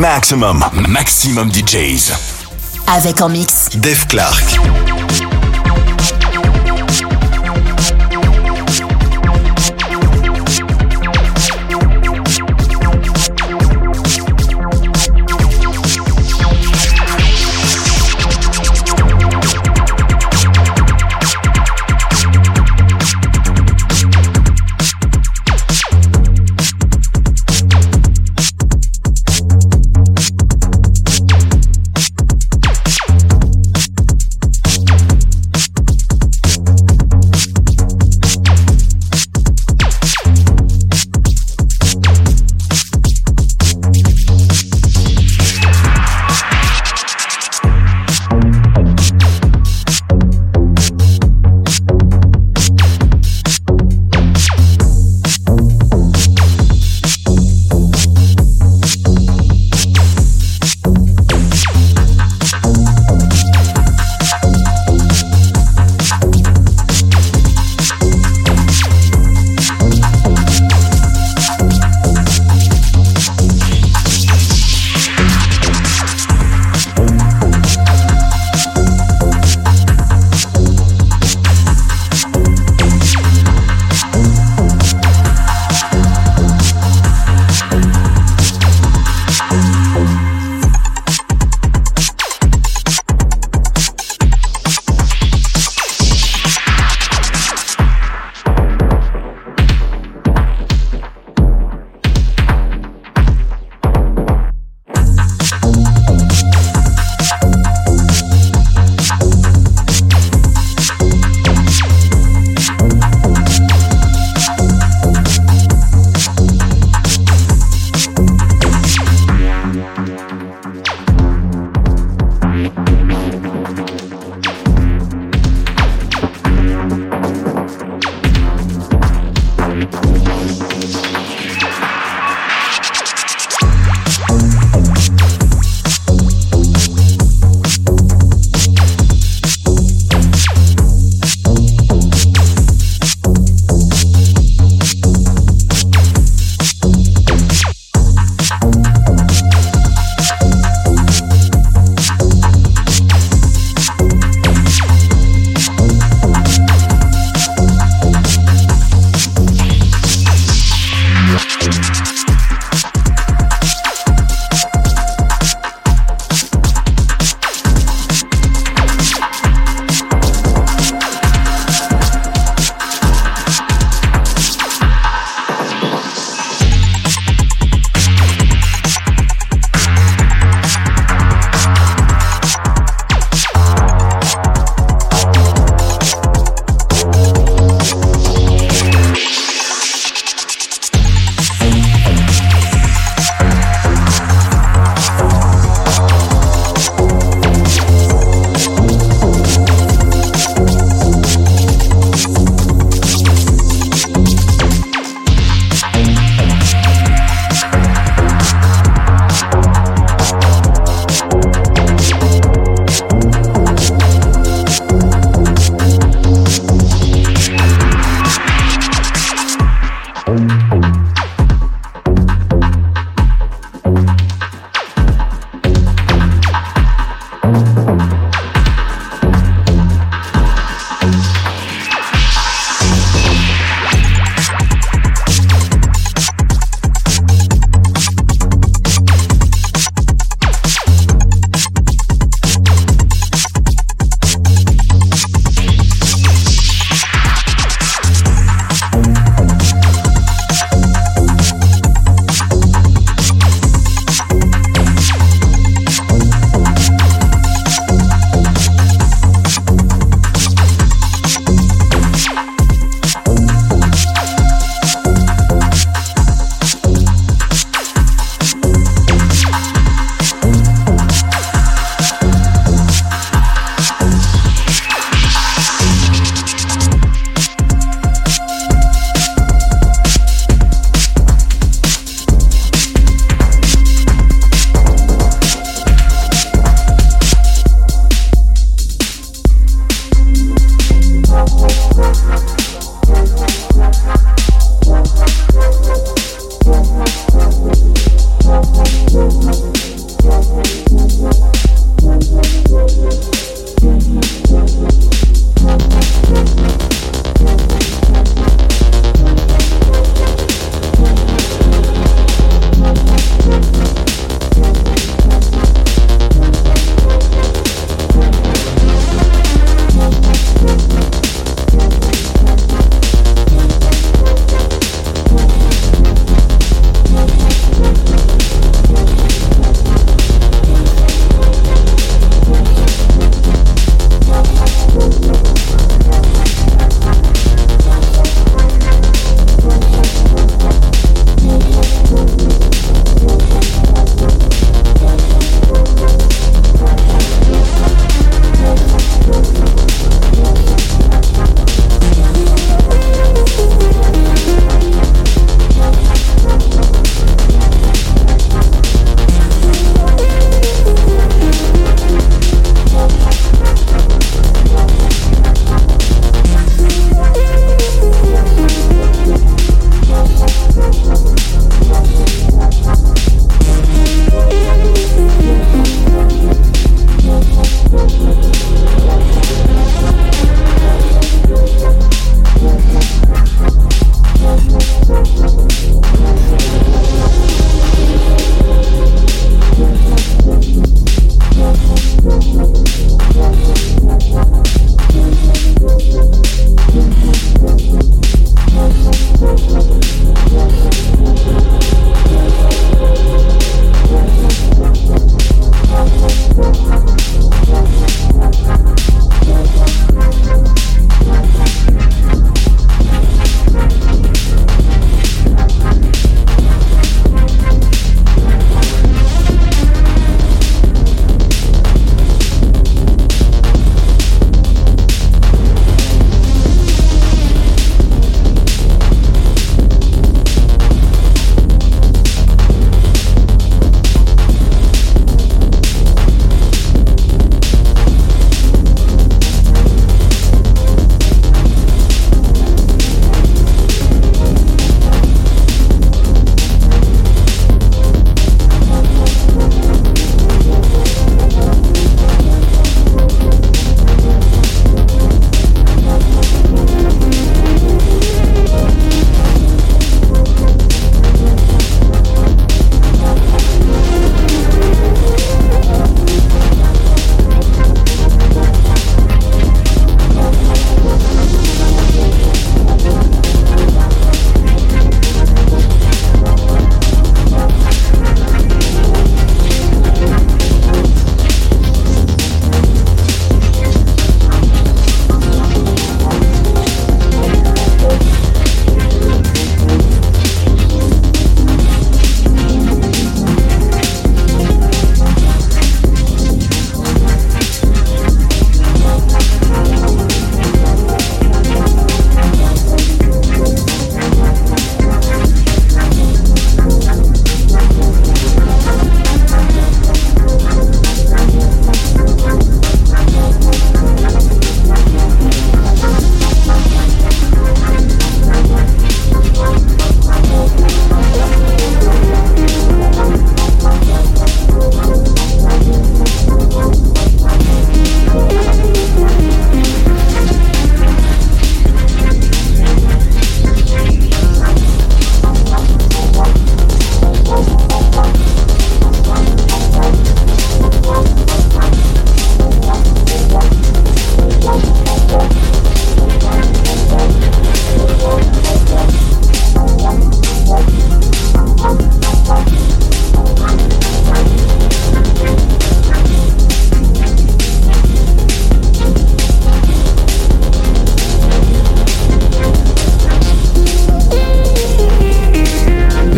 Maximum, maximum DJs. Avec en mix. Dave Clark.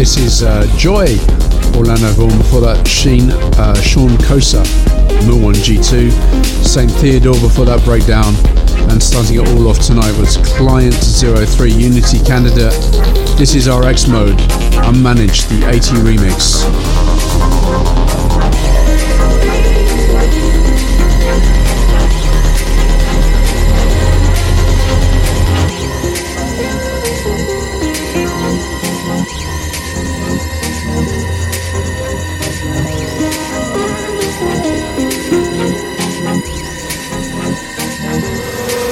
This is uh, Joy, Orlando Vaughan. Before that, Sheen, uh, Sean Kosa, Milwan G2, St. Theodore before that breakdown. And starting it all off tonight was Client 03 Unity Candidate. This is RX Mode, Unmanaged, the 80 remix.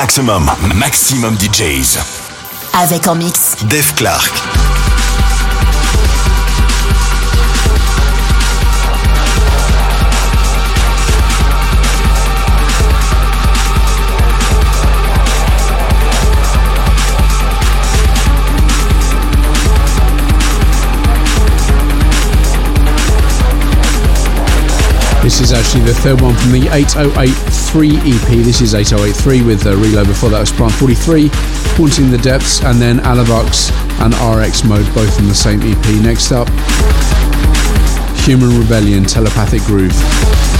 Maximum, maximum DJs. Avec en mix. Dave Clark. This is actually the third one from the 8083 EP. This is 8083 with uh, the reload before that was Plant 43, Haunting the Depths, and then Alavox and RX Mode, both from the same EP. Next up, Human Rebellion, Telepathic Groove.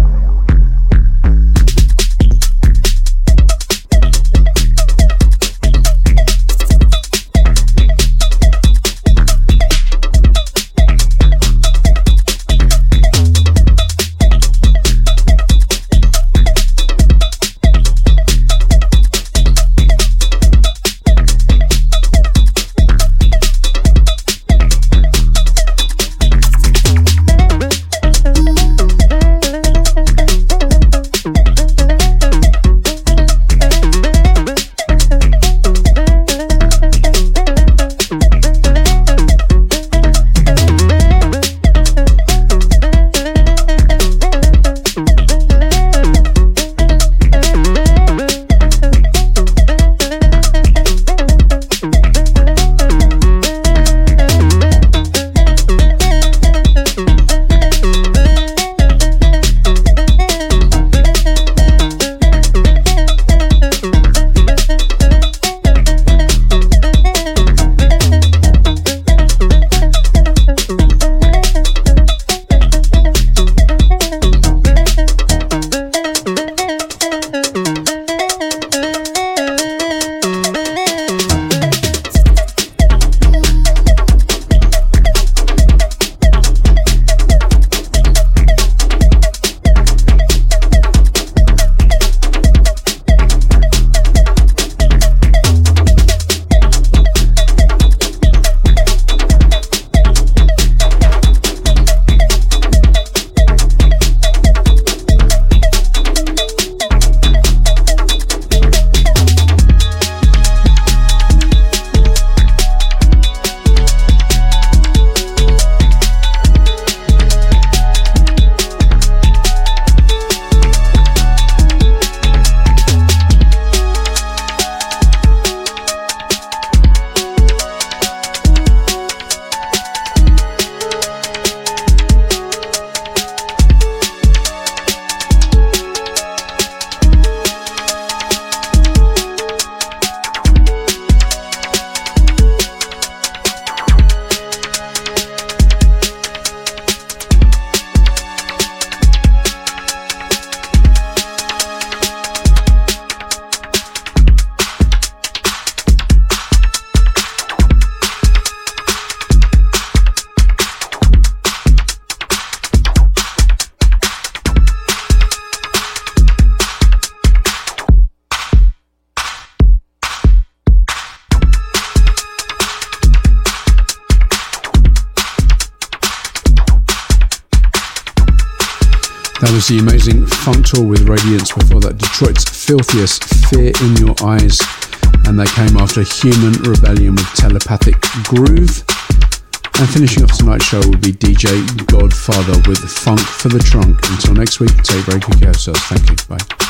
was the amazing funk tour with Radiance before that Detroit's filthiest Fear in Your Eyes and they came after Human Rebellion with Telepathic Groove and finishing off tonight's show will be DJ Godfather with Funk for the Trunk. Until next week, take very good care yourselves. Thank you. Bye.